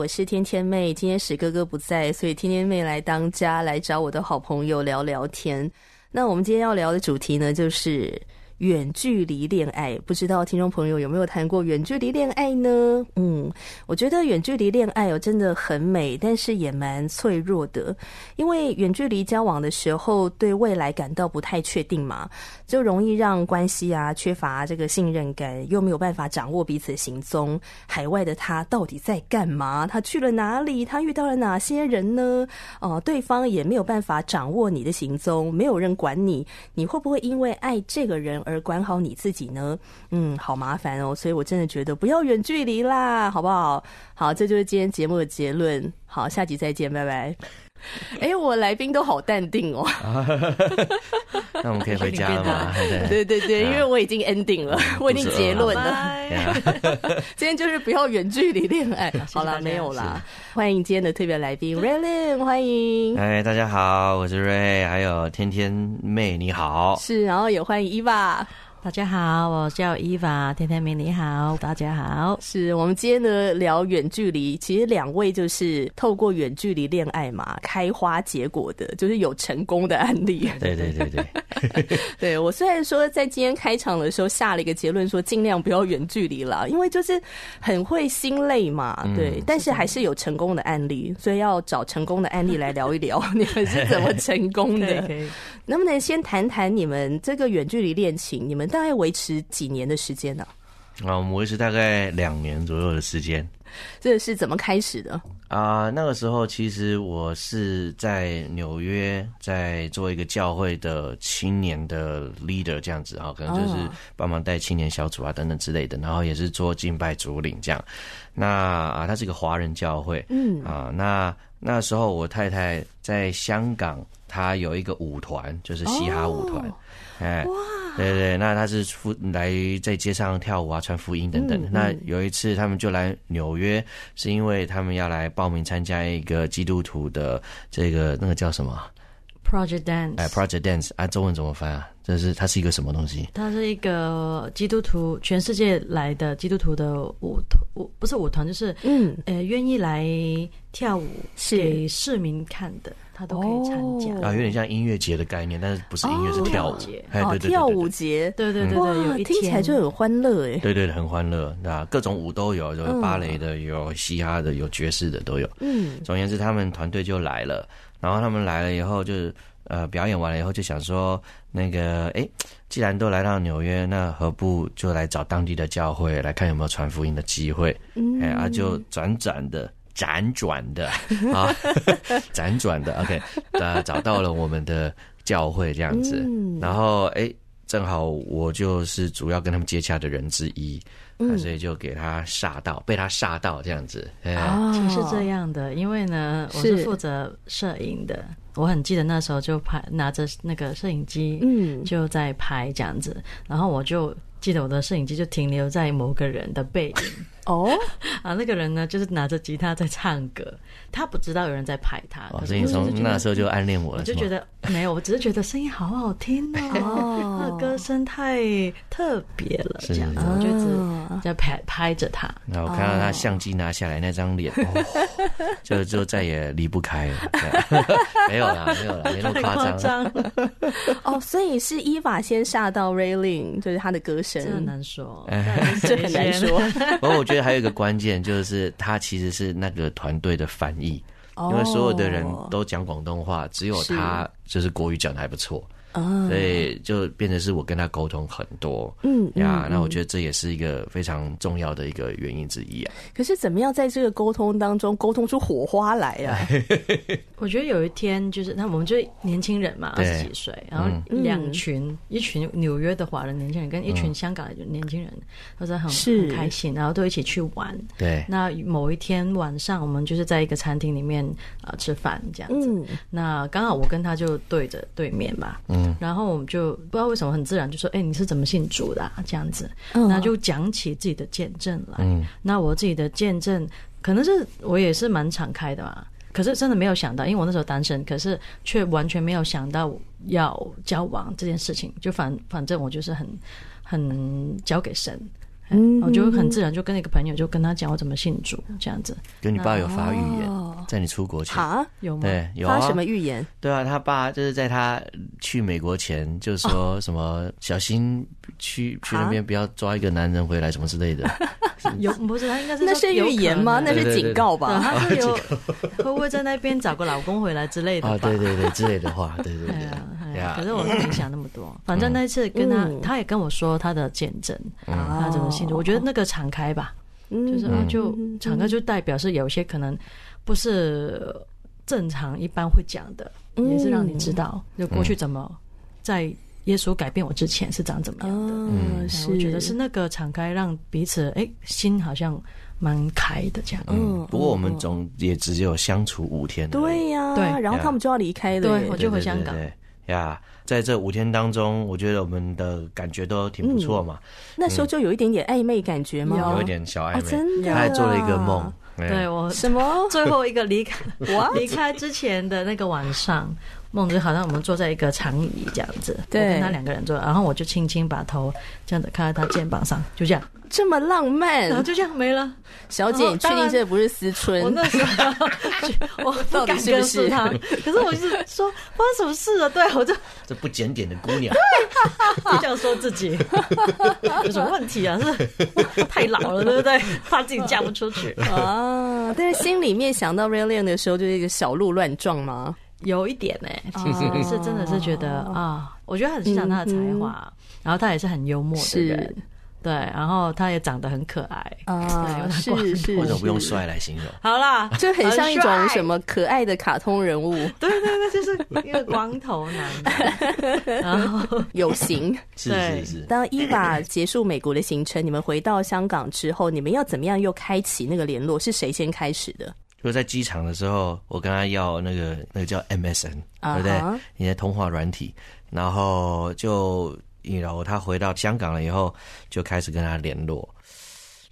我是天天妹，今天史哥哥不在，所以天天妹来当家，来找我的好朋友聊聊天。那我们今天要聊的主题呢，就是。远距离恋爱，不知道听众朋友有没有谈过远距离恋爱呢？嗯，我觉得远距离恋爱哦真的很美，但是也蛮脆弱的，因为远距离交往的时候，对未来感到不太确定嘛，就容易让关系啊缺乏这个信任感，又没有办法掌握彼此的行踪。海外的他到底在干嘛？他去了哪里？他遇到了哪些人呢？哦、对方也没有办法掌握你的行踪，没有人管你，你会不会因为爱这个人而管好你自己呢？嗯，好麻烦哦，所以我真的觉得不要远距离啦，好不好？好，这就是今天节目的结论。好，下集再见，拜拜。哎、欸，我来宾都好淡定哦。那我们可以回家了吗？对对对，因为我已经 ending 了，我已经结论了。今天就是不要远距离恋爱。好了，没有啦。欢迎今天的特别来宾 Raylene，欢迎。哎，大家好，我是 Ray，还有天天妹，你好。是，然后也欢迎 Eva。大家好，我叫伊娃，天天明你好，大家好。是我们今天呢聊远距离，其实两位就是透过远距离恋爱嘛，开花结果的，就是有成功的案例。对对对对，对 我虽然说在今天开场的时候下了一个结论，说尽量不要远距离了，因为就是很会心累嘛。对，嗯、但是还是有成功的案例，所以要找成功的案例来聊一聊，你们是怎么成功的？能不能先谈谈你们这个远距离恋情？你们大概维持几年的时间呢？啊，我们维持大概两年左右的时间。这是怎么开始的？啊、呃，那个时候其实我是在纽约，在做一个教会的青年的 leader 这样子啊，可能就是帮忙带青年小组啊等等之类的，然后也是做敬拜主领这样。那啊，他是一个华人教会，嗯啊，那那时候我太太在香港，她有一个舞团，就是嘻哈舞团。哦哎，哇对对对，那他是福来在街上跳舞啊，传福音等等。嗯嗯、那有一次他们就来纽约，是因为他们要来报名参加一个基督徒的这个那个叫什么？Project Dance。哎，Project Dance 啊，中文怎么翻啊？这是它是一个什么东西？它是一个基督徒，全世界来的基督徒的舞团，舞不是舞团，就是嗯，呃，愿意来跳舞给市民看的。他都可以参加啊，有点像音乐节的概念，但是不是音乐，是跳舞节。哦，跳舞节，对对对对，听起来就很欢乐哎。对对，很欢乐，那各种舞都有，有芭蕾的，有嘻哈的，有爵士的都有。嗯，总而言之，他们团队就来了，然后他们来了以后，就是呃，表演完了以后，就想说，那个，哎，既然都来到纽约，那何不就来找当地的教会，来看有没有传福音的机会？嗯，哎，啊，就转转的。辗转的。啊，辗转的，OK，呃，找到了我们的教会这样子，嗯、然后哎、欸，正好我就是主要跟他们接洽的人之一，嗯、所以就给他吓到，被他吓到这样子。哦，其实是这样的，因为呢，我是负责摄影的，我很记得那时候就拍，拿着那个摄影机，嗯，就在拍这样子，嗯、然后我就记得我的摄影机就停留在某个人的背影。哦，啊，那个人呢，就是拿着吉他在唱歌，他不知道有人在拍他。哦，所以你从那时候就暗恋我了，就觉得没有，我只是觉得声音好好听哦，那歌声太特别了，这样子，我就一直在拍拍着他。然后我看到他相机拿下来那张脸，就就再也离不开了。没有啦，没有啦，没那么夸张。哦，所以是伊法先吓到 Raylene，就是他的歌声，很难说，这很难说。觉得。还有一个关键就是，他其实是那个团队的翻译，因为所有的人都讲广东话，只有他就是国语讲的还不错。啊，所以就变成是我跟他沟通很多，嗯呀，嗯那我觉得这也是一个非常重要的一个原因之一啊。可是怎么样在这个沟通当中沟通出火花来啊？我觉得有一天就是，那我们就年轻人嘛，二十几岁，然后两群、嗯、一群纽约的华人年轻人跟一群香港的年轻人，都在很是很开心，然后都一起去玩。对，那某一天晚上，我们就是在一个餐厅里面啊、呃、吃饭这样子。嗯、那刚好我跟他就对着对面嘛。嗯。然后我们就不知道为什么很自然就说：“哎，你是怎么信主的啊？”这样子，那就讲起自己的见证来。嗯，那我自己的见证可能是我也是蛮敞开的嘛。可是真的没有想到，因为我那时候单身，可是却完全没有想到要交往这件事情。就反反正我就是很很交给神。嗯，我就很自然就跟那个朋友就跟他讲我怎么信主这样子。跟你爸有发预言，在你出国前啊，有吗？对，有啊。发什么预言？对啊，他爸就是在他去美国前就说什么小心去去那边不要抓一个男人回来什么之类的。有不是他应该是那是预言吗？那是警告吧？他是有会不会在那边找个老公回来之类的啊？对对对之类的话，对对对。可是我是没想那么多，反正那次跟他，他也跟我说他的见证，他怎么我觉得那个敞开吧，就是就敞开就代表是有些可能不是正常一般会讲的，也是让你知道，就过去怎么在耶稣改变我之前是长怎么样的。嗯，我觉得是。那个敞开让彼此哎心好像蛮开的这样。嗯，不过我们总也只有相处五天。对呀，对，然后他们就要离开了，对，我就回香港。呀，在这五天当中，我觉得我们的感觉都挺不错嘛。那时候就有一点点暧昧感觉吗？有一点小暧昧，真的。他还做了一个梦，对我什么？最后一个离开，我离开之前的那个晚上，梦就好像我们坐在一个长椅这样子，对，跟他两个人坐，然后我就轻轻把头这样子靠在他肩膀上，就这样。这么浪漫，然后就这样没了。小姐，你确定这不是思春？我那时候 我不敢跟是他，可是我就是说发生什么事了？对，我就这不检点的姑娘，这样说自己 有什么问题啊？是太老了，对不对？怕自己嫁不出去啊！但是心里面想到 Ray l a n 的时候，就是一个小鹿乱撞吗？有一点呢，其实是真的是觉得啊，我觉得很欣赏他的才华，然后他也是很幽默的人。对，然后他也长得很可爱啊，是是，或者不用帅来形容。好啦，就很像一种什么可爱的卡通人物。对对对，就是一个光头男，然后有型。是是是。当 Eva 结束美国的行程，你们回到香港之后，你们要怎么样又开启那个联络？是谁先开始的？就在机场的时候，我跟他要那个那个叫 MSN，对不对？你的通话软体，然后就。然后他回到香港了以后，就开始跟他联络。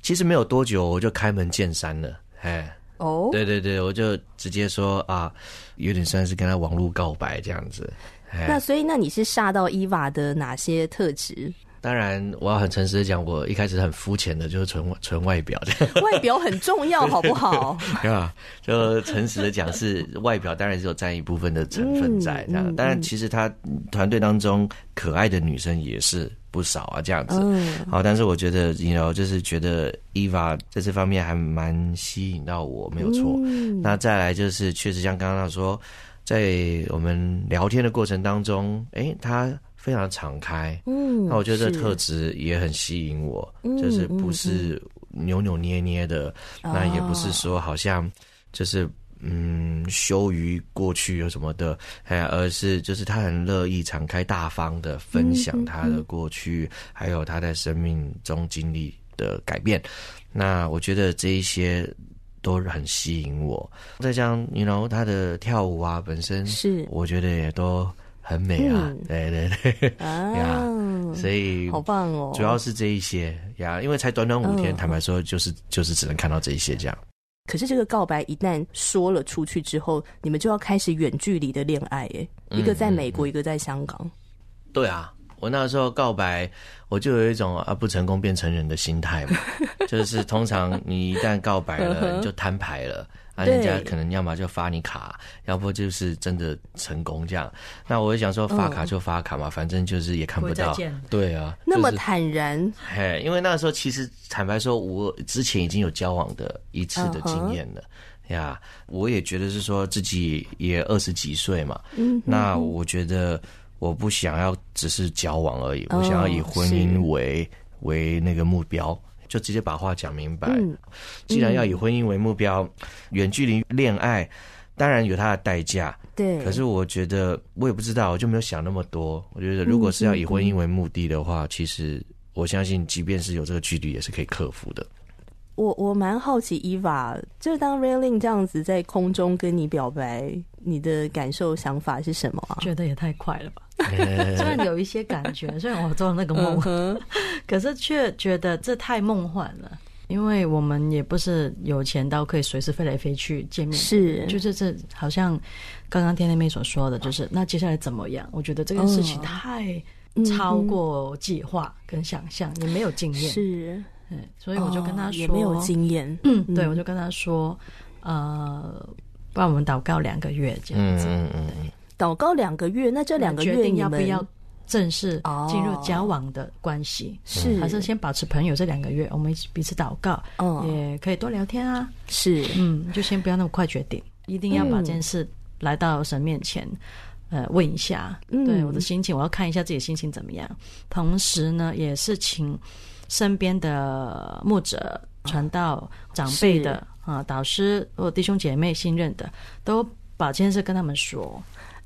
其实没有多久，我就开门见山了。哎，哦，对对对，我就直接说啊，有点算是跟他网络告白这样子。那所以，那你是煞到伊娃的哪些特质？当然，我要很诚实的讲，我一开始很肤浅的，就是纯纯外表的。外表很重要，好不好？对吧？就诚实的讲，是外表当然是有占一部分的成分在。这样，当然，其实他团队当中可爱的女生也是不少啊，这样子。嗯。好，但是我觉得，you know，就是觉得 Eva 在这方面还蛮吸引到我，没有错。嗯。那再来就是，确实像刚刚他说，在我们聊天的过程当中，哎，他。非常敞开，嗯，那我觉得这特质也很吸引我，是就是不是扭扭捏捏的，嗯、那也不是说好像就是嗯羞于过去有什么的，哎，而是就是他很乐意敞开大方的分享他的过去，嗯嗯、还有他在生命中经历的改变。那我觉得这一些都很吸引我。再加上你 you know 他的跳舞啊，本身是我觉得也都。很美啊，嗯、对对对，啊 所以好棒哦，主要是这一些呀，因为才短短五天，嗯、坦白说，就是就是只能看到这一些这样。可是这个告白一旦说了出去之后，你们就要开始远距离的恋爱，哎，一个在美国，嗯、一个在香港。对啊，我那时候告白，我就有一种啊不成功便成仁的心态嘛，就是通常你一旦告白了，你就摊牌了。啊，人家可能要么就发你卡，要不就是真的成功这样。那我就想说，发卡就发卡嘛，嗯、反正就是也看不到。不对啊，那么坦然。嘿、就是，因为那时候其实坦白说，我之前已经有交往的一次的经验了呀，我也觉得是说自己也二十几岁嘛，嗯，那我觉得我不想要只是交往而已，哦、我想要以婚姻为为那个目标，就直接把话讲明白。嗯、既然要以婚姻为目标，远、嗯、距离恋爱当然有它的代价，对。可是我觉得我也不知道，我就没有想那么多。我觉得如果是要以婚姻为目的的话，嗯、其实我相信，即便是有这个距离，也是可以克服的。我我蛮好奇，Eva，就是当 Railing 这样子在空中跟你表白，你的感受想法是什么啊？觉得也太快了吧！虽然有一些感觉，虽然我做了那个梦，嗯、可是却觉得这太梦幻了。因为我们也不是有钱到可以随时飞来飞去见面，是，就是这好像刚刚天天妹所说的，就是那接下来怎么样？我觉得这件事情太超过计划跟想象，也没有经验，是。对，所以我就跟他说，哦、也没有经验。嗯，对，我就跟他说，呃，不然我们祷告两个月这样子。嗯嗯嗯。祷告两个月，那这两个月决定要不要正式进入交往的关系？是、哦、还是先保持朋友？这两个月，我们一起彼此祷告，哦，也可以多聊天啊。是，嗯，就先不要那么快决定，一定要把这件事来到神面前，呃，问一下，嗯、对我的心情，我要看一下自己的心情怎么样。同时呢，也是请。身边的牧者、传道、长辈的啊，导师或弟兄姐妹信任的，都把这件事跟他们说，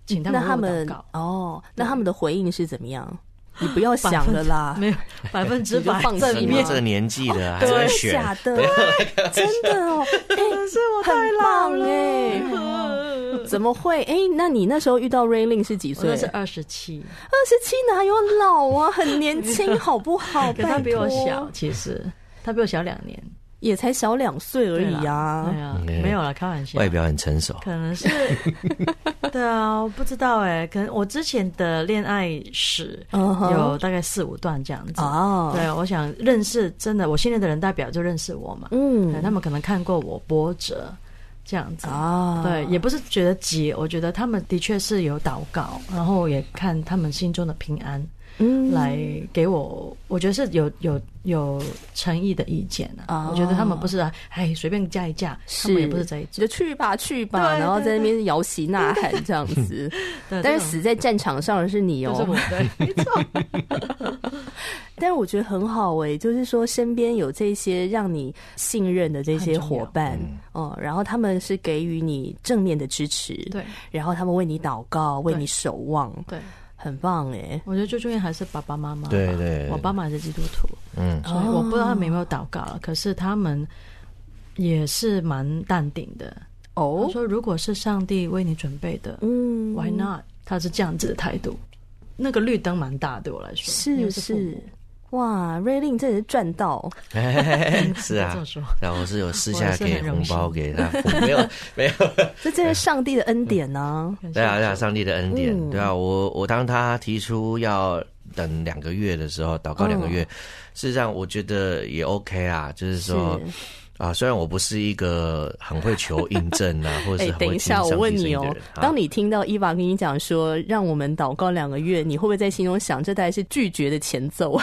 请他们祷告。那他们哦，那他们的回应是怎么样？你不要想了啦，没有百分之 百。放心。你这个年纪的还在选，假的，真的哦，哎，是我太老了，怎么会？哎，那你那时候遇到 Rayling 是几岁？那是二十七，二十七哪有老啊？很年轻，好不好？可他比我小，其实他比我小两年。也才小两岁而已啊！对啊，没有了，开玩笑。外表很成熟，可能是。对啊，我不知道哎，可能我之前的恋爱史有大概四五段这样子。哦，对，我想认识真的我信任的人，代表就认识我嘛。嗯，他们可能看过我波折这样子啊。对，也不是觉得急，我觉得他们的确是有祷告，然后也看他们心中的平安。嗯，来给我，我觉得是有有有诚意的意见啊。我觉得他们不是哎随便加一加，他们也不是这一种，就去吧去吧，然后在那边摇旗呐喊 这样子。但是死在战场上的是你哦，对，没错。但是我觉得很好哎，就是说身边有这些让你信任的这些伙伴哦，然后他们是给予你正面的支持，对，然后他们为你祷告，为你守望，对。很棒哎，我觉得最重要还是爸爸妈妈。对对，我爸妈是基督徒，嗯，所以我不知道他们有没有祷告，可是他们也是蛮淡定的。哦，说如果是上帝为你准备的，嗯，Why not？他是这样子的态度，那个绿灯蛮大，对我来说是是。哇，Raylene 真的是赚到！是啊，然后我是有私下给红包给他，没有没有，这真是上帝的恩典呢。对啊，对啊，上帝的恩典，对啊，我我当他提出要等两个月的时候，祷告两个月，事实上我觉得也 OK 啊，就是说。啊，虽然我不是一个很会求印证啊，或者是很会等一下，我问你哦，当你听到 Eva 跟你讲说让我们祷告两个月，你会不会在心中想，这大概是拒绝的前奏？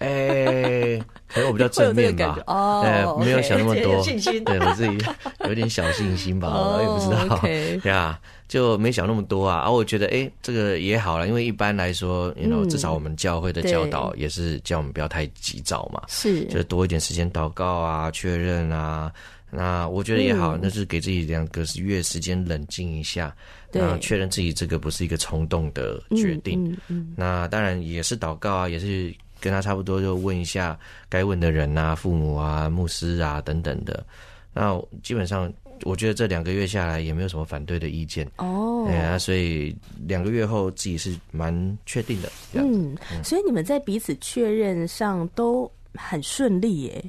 哎，可能我比较正面吧，哦，没有想那么多，对我自己有点小信心吧，我也不知道，对啊。就没想那么多啊，而、啊、我觉得，哎，这个也好了，因为一般来说，you know, 至少我们教会的教导也是叫我们不要太急躁嘛，是，就多一点时间祷告啊，确认啊，那我觉得也好，嗯、那是给自己两个月时间冷静一下，对，确认自己这个不是一个冲动的决定，嗯嗯嗯、那当然也是祷告啊，也是跟他差不多，就问一下该问的人啊，父母啊，牧师啊等等的，那基本上。我觉得这两个月下来也没有什么反对的意见哦，哎呀，所以两个月后自己是蛮确定的。嗯，所以你们在彼此确认上都很顺利耶，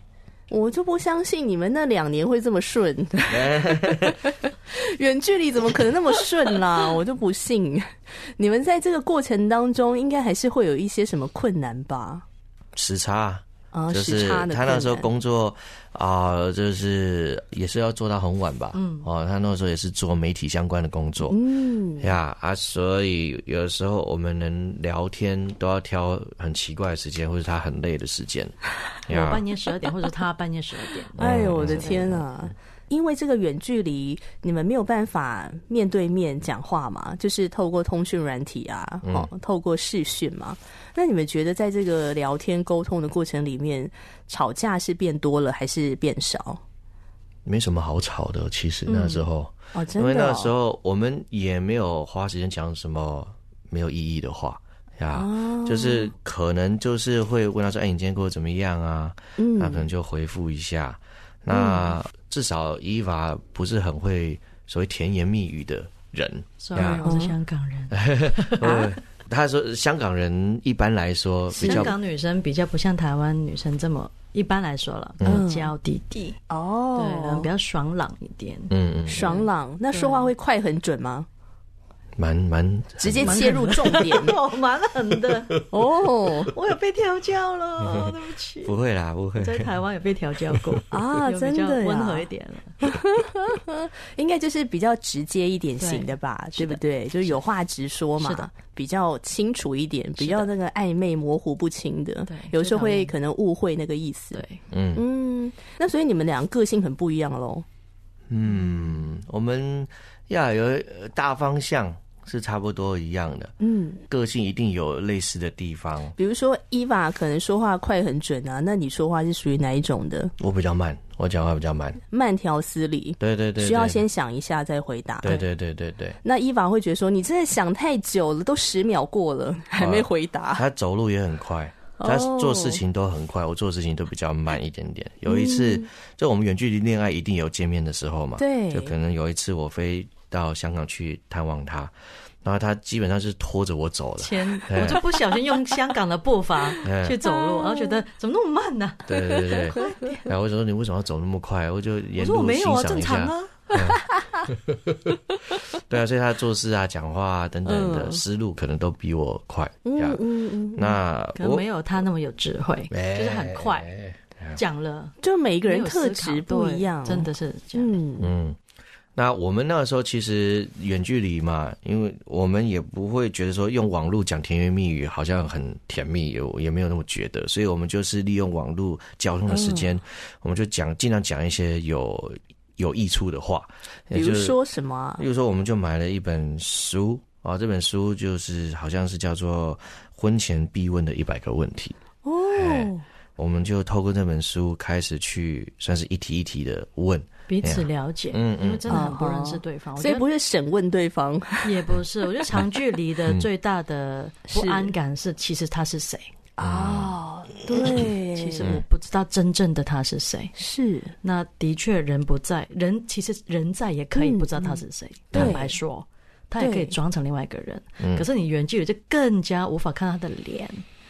我就不相信你们那两年会这么顺，远距离怎么可能那么顺啦？我就不信，你们在这个过程当中应该还是会有一些什么困难吧？时差。啊，就是他那时候工作啊、呃，就是也是要做到很晚吧。嗯，哦，他那时候也是做媒体相关的工作。嗯，呀啊，所以有的时候我们能聊天都要挑很奇怪的时间，或者他很累的时间。我半夜十二点，或者他半夜十二点。哎呦，我的天啊！因为这个远距离，你们没有办法面对面讲话嘛，就是透过通讯软体啊，哦，透过视讯嘛。那你们觉得在这个聊天沟通的过程里面，吵架是变多了还是变少？没什么好吵的，其实那时候，嗯、哦，真的、哦，因为那时候我们也没有花时间讲什么没有意义的话呀，哦、就是可能就是会问他说：“哎，你今天过得怎么样啊？”嗯，那可能就回复一下。那至少伊娃不是很会所谓甜言蜜语的人。Sorry，我是香港人。啊、他说香港人一般来说，香港女生比较不像台湾女生这么。一般来说了，嗯，娇滴滴哦，对，比较爽朗一点，嗯嗯，爽朗。那说话会快很准吗？蛮蛮直接切入重点，哦蛮狠的哦。我有被调教了，对不起。不会啦，不会。在台湾有被调教过 啊，真的温和一点了。应该就是比较直接一点型的吧，对不对？就是有话直说嘛，比较清楚一点，比较那个暧昧模糊不清的。对，有时候会可能误会那个意思。对，嗯嗯。那所以你们两个个性很不一样喽。嗯，我们要有大方向。是差不多一样的，嗯，个性一定有类似的地方。比如说伊娃可能说话快很准啊，那你说话是属于哪一种的？我比较慢，我讲话比较慢，慢条斯理。对对，对对对，需要先想一下再回答。对对对对对。那伊娃会觉得说，你真的想太久了，都十秒过了还没回答。啊，他走路也很快，他做事情都很快，我做事情都比较慢一点点。有一次，嗯，就我们远距离恋爱一定有见面的时候嘛，对，就可能有一次我飞。到香港去探望他，然后他基本上是拖着我走的。前我就不小心用香港的步伐去走路，然后觉得怎么那么慢呢？对对对，然后我就说你为什么要走那么快？我就沿路欣赏一下。对啊，所以他做事啊、讲话啊等等的思路可能都比我快。嗯嗯嗯。那可能没有他那么有智慧，就是很快讲了。就每一个人特质不一样，真的是这样。嗯嗯。那我们那个时候其实远距离嘛，因为我们也不会觉得说用网络讲甜言蜜语好像很甜蜜，也也没有那么觉得，所以我们就是利用网络交通的时间，嗯、我们就讲尽量讲一些有有益处的话，比如说什么、啊？比如说我们就买了一本书啊，这本书就是好像是叫做《婚前必问的一百个问题》哦，我们就透过这本书开始去算是一题一题的问。彼此了解，嗯，因为真的很不认识对方，所以不是审问对方，也不是。我觉得 长距离的最大的不安感是，其实他是谁？哦，对，其实我不知道真正的他是谁。是，那的确人不在，人其实人在也可以不知道他是谁。坦白说，他也可以装成另外一个人。可是你远距离就更加无法看到他的脸，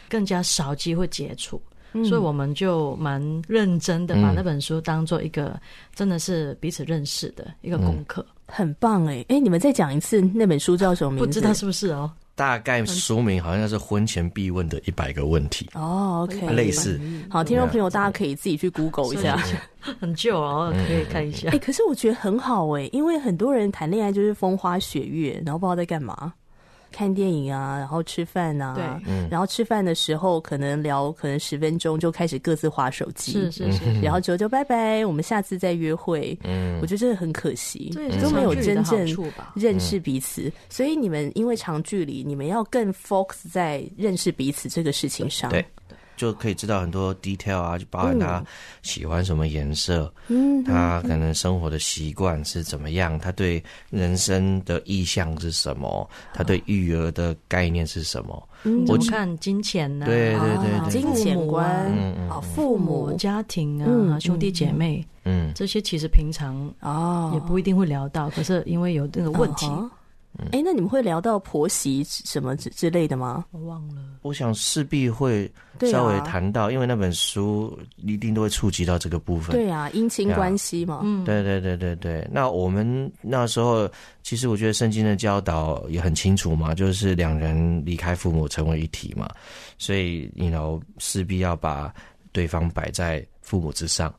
更加少机会接触。所以我们就蛮认真的把那本书当做一个真的是彼此认识的一个功课，很棒哎哎！你们再讲一次那本书叫什么名字？不知道是不是哦？大概书名好像是婚前必问的一百个问题哦，OK，类似。好，听众朋友大家可以自己去 Google 一下，很旧哦，可以看一下。哎，可是我觉得很好哎，因为很多人谈恋爱就是风花雪月，然后不知道在干嘛。看电影啊，然后吃饭啊，对，然后吃饭的时候可能聊，可能十分钟就开始各自划手机，是是是，然后之后就拜拜，我们下次再约会。嗯，我觉得这很可惜，都没有真正认识彼此。所以你们因为长距离，你们要更 focus 在认识彼此这个事情上。对。就可以知道很多 detail 啊，就包含他喜欢什么颜色，嗯，他可能生活的习惯是怎么样，他对人生的意向是什么，他对育儿的概念是什么？嗯，我看金钱呢，对对对，金钱观，啊，父母、家庭啊，兄弟姐妹，嗯，这些其实平常啊也不一定会聊到，可是因为有这个问题。哎、欸，那你们会聊到婆媳什么之之类的吗？我忘了。我想势必会稍微谈到，啊、因为那本书一定都会触及到这个部分。对啊，姻亲关系嘛。嗯，对对对对对。那我们那时候，其实我觉得圣经的教导也很清楚嘛，就是两人离开父母成为一体嘛，所以你 you know 势必要把对方摆在父母之上。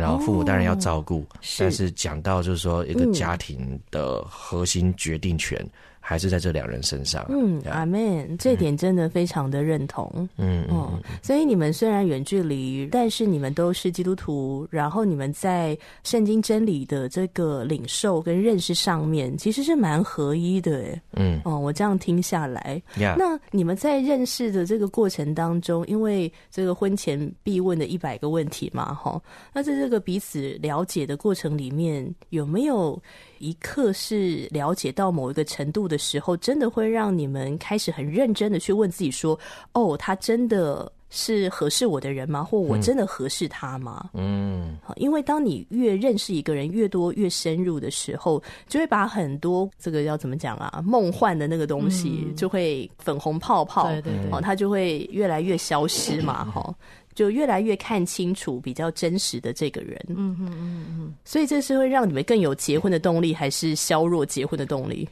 然后父母当然要照顾，但是讲到就是说一个家庭的核心决定权，还是在这两人身上。嗯，阿门，这点真的非常的认同。嗯嗯，所以你们虽然远距离，但是你们都是基督徒，然后你们在圣经真理的这个领受跟认识上面，其实是蛮合一的。嗯，哦，我这样听下来.那你们在认识的这个过程当中，因为这个婚前必问的一百个问题嘛，哈，那在这个彼此了解的过程里面，有没有一刻是了解到某一个程度的时候，真的会让你们开始很认真的去问自己说：“哦，他真的是合适我的人吗？或我真的合适他吗？”嗯，因为当你越认识一个人越多越深入的时候，就会把很多这个要怎么讲啊，梦幻的那个东西就会粉红泡泡，对对对，哦，它就会越来越消失嘛，哈。就越来越看清楚比较真实的这个人，嗯嗯嗯嗯，所以这是会让你们更有结婚的动力，还是削弱结婚的动力？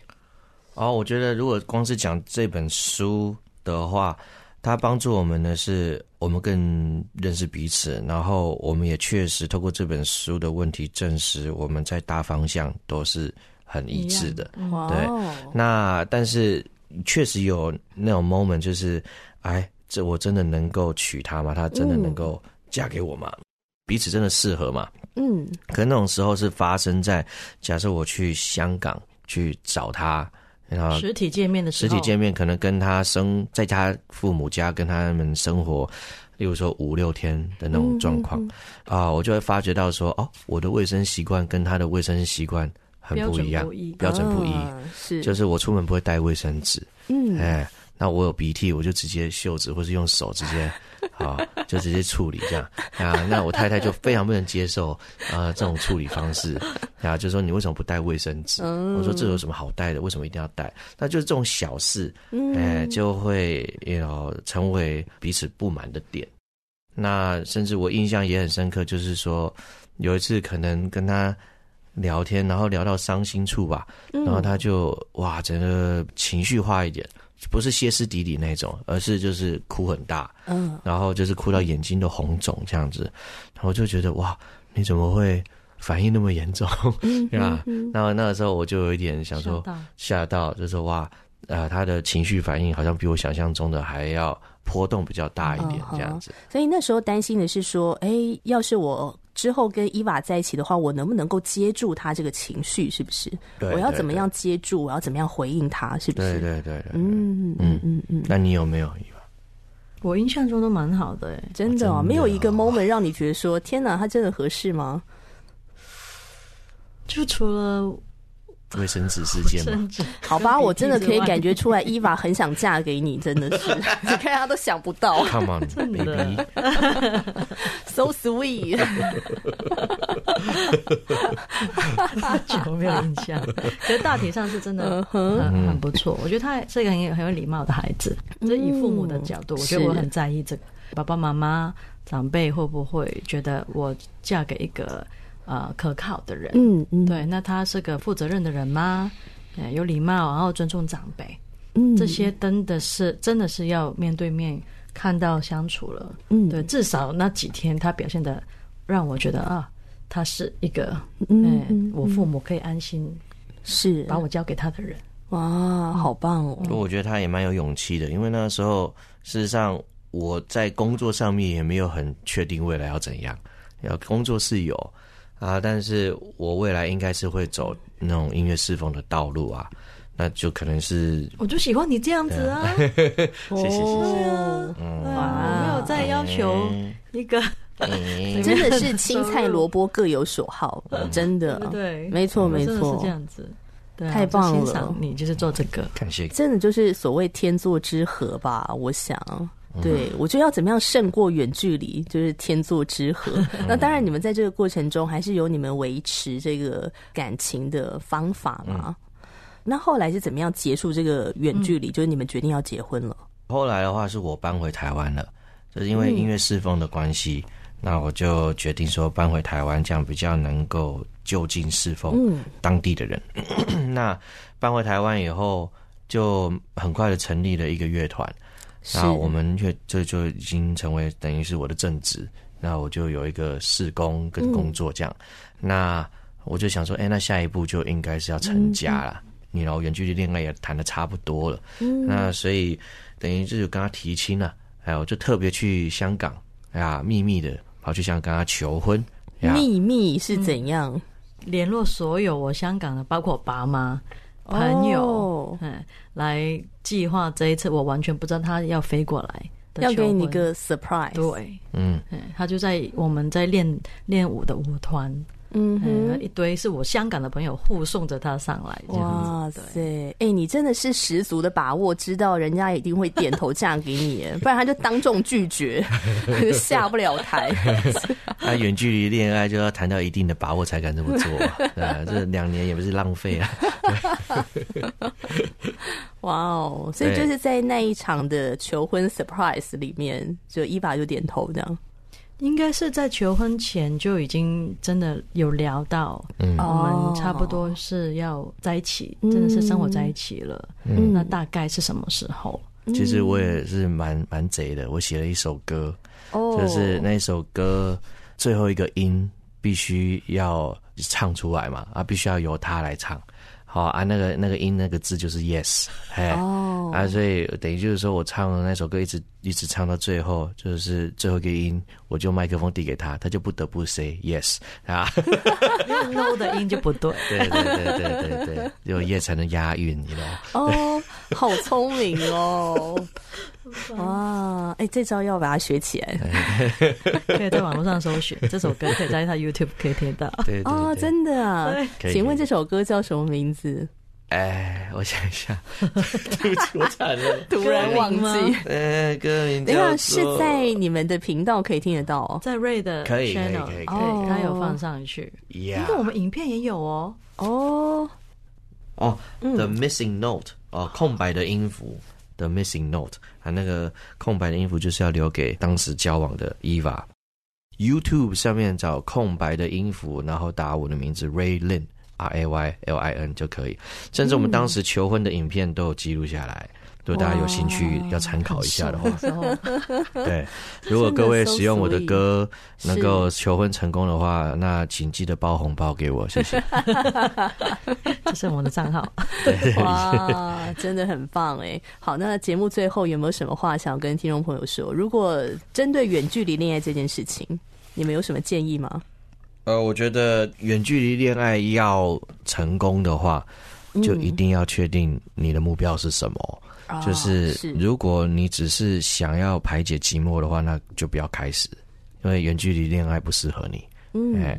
哦，我觉得如果光是讲这本书的话，它帮助我们的是我们更认识彼此，然后我们也确实透过这本书的问题证实我们在大方向都是很一致的。对，那但是确实有那种 moment，就是哎。这我真的能够娶她吗？她真的能够嫁给我吗？嗯、彼此真的适合吗？嗯，可那种时候是发生在假设我去香港去找她，然后实体见面的时候，实体见面可能跟他生在他父母家跟他们生活，例如说五六天的那种状况。啊、嗯嗯。呃，我就会发觉到说，哦，我的卫生习惯跟他的卫生习惯很不一样，标准不一，是、啊、就是我出门不会带卫生纸，嗯，哎。那我有鼻涕，我就直接袖子或是用手直接，啊，就直接处理这样啊。那我太太就非常不能接受啊这种处理方式啊，就说你为什么不带卫生纸？我说这有什么好带的？为什么一定要带？那就是这种小事，哎，就会要成为彼此不满的点。那甚至我印象也很深刻，就是说有一次可能跟他聊天，然后聊到伤心处吧，然后他就哇，整个情绪化一点。不是歇斯底里那种，而是就是哭很大，嗯，然后就是哭到眼睛都红肿这样子，然后我就觉得哇，你怎么会反应那么严重，对吧？那那个时候我就有一点想说吓到，就是说哇，呃，他的情绪反应好像比我想象中的还要波动比较大一点这样子，所以那时候担心的是说，哎，要是我。之后跟伊娃在一起的话，我能不能够接住他这个情绪？是不是？对，我要怎么样接住？我要怎么样回应他？是不是？对对对，嗯嗯嗯嗯。那你有没有伊娃？我印象中都蛮好的，哎，真的哦，没有一个 moment 让你觉得说，天哪，他真的合适吗？就除了。卫生纸事件吗？好吧，我真的可以感觉出来，伊娃很想嫁给你，真的是，你看他都想不到。Come on, baby, so sweet。有没有印象？其实大体上是真的很很不错。我觉得他是一个很有很有礼貌的孩子。这以父母的角度，我觉得我很在意这个爸爸妈妈长辈会不会觉得我嫁给一个。呃，可靠的人，嗯嗯，对，那他是个负责任的人吗？有礼貌，然后尊重长辈，嗯，这些真的是真的是要面对面看到相处了，嗯，对，至少那几天他表现的让我觉得啊，他是一个，嗯，嗯，我父母可以安心是。把我交给他的人，哇，好棒哦！我觉得他也蛮有勇气的，因为那时候事实上我在工作上面也没有很确定未来要怎样，要工作是有。啊！但是我未来应该是会走那种音乐侍奉的道路啊，那就可能是我就喜欢你这样子啊！谢谢谢谢啊！我没有再要求一个，真的是青菜萝卜各有所好，真的对，没错没错，是这样子，太棒了！你就是做这个，感谢，真的就是所谓天作之合吧？我想。对，我觉得要怎么样胜过远距离，就是天作之合。那当然，你们在这个过程中还是有你们维持这个感情的方法嘛。嗯、那后来是怎么样结束这个远距离？嗯、就是你们决定要结婚了。后来的话，是我搬回台湾了，就是因为音乐侍奉的关系，嗯、那我就决定说搬回台湾，这样比较能够就近侍奉当地的人。嗯、那搬回台湾以后，就很快的成立了一个乐团。那我们就这就已经成为等于是我的正职，那我就有一个事工跟工作这样，嗯、那我就想说，哎、欸，那下一步就应该是要成家了，你然后远距离恋爱也谈的差不多了，嗯，那所以等于就是跟他提亲了，哎，我就特别去香港，哎呀，秘密的跑去香港跟他求婚，秘密是怎样？嗯、联络所有我香港的，包括我爸妈、朋友，哦、嗯，来计划这一次，我完全不知道他要飞过来。要给你一个 surprise，对，嗯，他就在我们在练练舞的舞团，嗯哼，一堆是我香港的朋友护送着他上来，哇塞，哎、欸，你真的是十足的把握，知道人家一定会点头嫁给你，不然他就当众拒绝，就 下不了台。他远距离恋爱就要谈到一定的把握才敢这么做，啊，这两年也不是浪费啊。哇哦！所以就是在那一场的求婚 surprise 里面，就伊娃就点头这样。应该是在求婚前就已经真的有聊到，嗯，我们差不多是要在一起，嗯、真的是生活在一起了。嗯，那大概是什么时候？其实我也是蛮蛮贼的，我写了一首歌，哦，就是那首歌最后一个音必须要唱出来嘛，啊，必须要由他来唱。好啊，那个那个音那个字就是 yes，哎，oh. 啊，所以等于就是说我唱的那首歌一直一直唱到最后，就是最后一个音，我就麦克风递给他，他就不得不 say yes 啊，no 的音就不对，对对对对对对，只有 yes 才能押韵，你知道吗？哦，好聪明哦。哇，哎、欸，这招要把它学起来，可以在网络上搜寻这首歌，可以在他 YouTube 可以听到。对，对，对哦，真的啊？请问这首歌叫什么名字？哎，我想一下，对不起，我惨了，突然忘记。哎，歌名等下是在你们的频道可以听得到哦，在 Ray 的 channel 可以可以可以，他有放上去。Yeah，因为我们影片也有哦。哦哦，The Missing Note，哦，空白的音符。The missing note，啊，那个空白的音符就是要留给当时交往的 Eva。YouTube 上面找空白的音符，然后打我的名字 Ray Lin Lin，R A Y L I N 就可以。甚至我们当时求婚的影片都有记录下来。如果大家有兴趣要参考一下的话，对，如果各位使用我的歌能够求婚成功的话，那请记得包红包给我，谢谢。这是我们的账号。哇，真的很棒哎！好，那节目最后有没有什么话想跟听众朋友说？如果针对远距离恋爱这件事情，你们有什么建议吗？呃，我觉得远距离恋爱要成功的话，就一定要确定你的目标是什么。就是，如果你只是想要排解寂寞的话，那就不要开始，因为远距离恋爱不适合你。嗯，哎，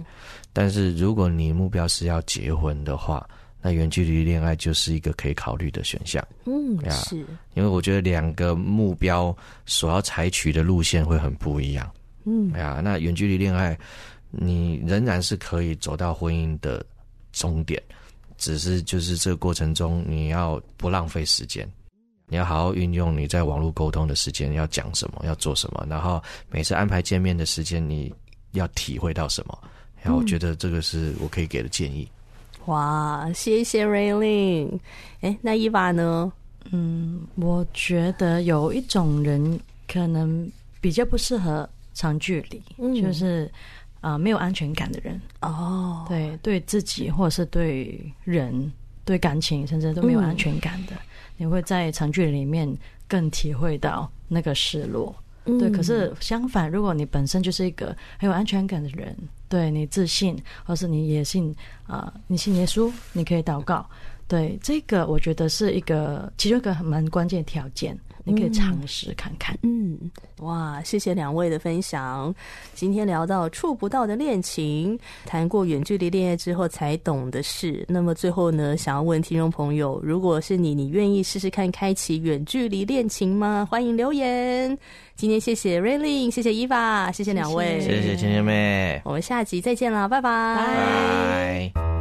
但是如果你目标是要结婚的话，那远距离恋爱就是一个可以考虑的选项。嗯，是，因为我觉得两个目标所要采取的路线会很不一样。嗯，哎呀，那远距离恋爱，你仍然是可以走到婚姻的终点，只是就是这个过程中你要不浪费时间。你要好好运用你在网络沟通的时间，要讲什么，要做什么，然后每次安排见面的时间，你要体会到什么？然后我觉得这个是我可以给的建议。嗯、哇，谢谢 Raylene。哎，那伊娃呢？嗯，我觉得有一种人可能比较不适合长距离，嗯、就是啊、呃、没有安全感的人。哦，对，对自己或者是对人、对感情，甚至都没有安全感的。嗯你会在长距离里面更体会到那个失落，嗯、对。可是相反，如果你本身就是一个很有安全感的人，对你自信，或是你也信啊、呃，你信耶稣，你可以祷告，对这个，我觉得是一个其中一个蛮关键的条件。你可以尝试看看。嗯，哇，谢谢两位的分享。今天聊到触不到的恋情，谈过远距离恋爱之后才懂的事。那么最后呢，想要问听众朋友，如果是你，你愿意试试看开启远距离恋情吗？欢迎留言。今天谢谢 Raylene，谢谢 Eva，谢谢两位，谢谢芊芊妹。我们下集再见啦，拜拜。拜。